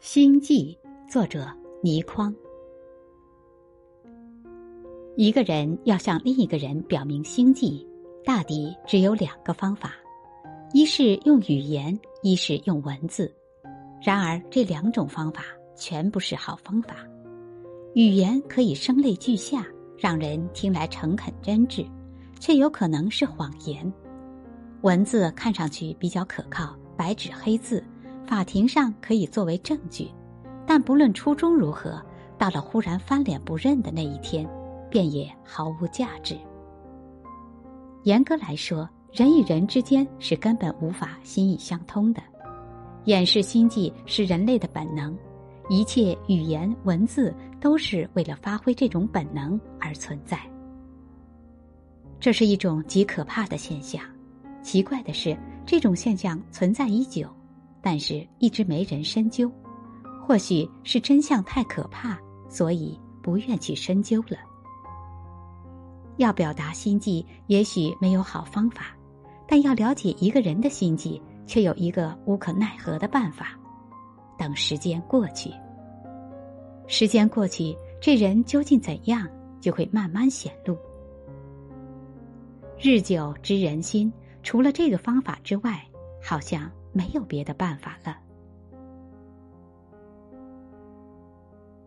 心计，作者倪匡。一个人要向另一个人表明心迹，大抵只有两个方法：一是用语言，一是用文字。然而这两种方法全不是好方法。语言可以声泪俱下，让人听来诚恳真挚，却有可能是谎言；文字看上去比较可靠，白纸黑字。法庭上可以作为证据，但不论初衷如何，到了忽然翻脸不认的那一天，便也毫无价值。严格来说，人与人之间是根本无法心意相通的。掩饰心计是人类的本能，一切语言文字都是为了发挥这种本能而存在。这是一种极可怕的现象。奇怪的是，这种现象存在已久。但是，一直没人深究，或许是真相太可怕，所以不愿去深究了。要表达心迹，也许没有好方法，但要了解一个人的心迹，却有一个无可奈何的办法：等时间过去。时间过去，这人究竟怎样，就会慢慢显露。日久知人心，除了这个方法之外，好像。没有别的办法了。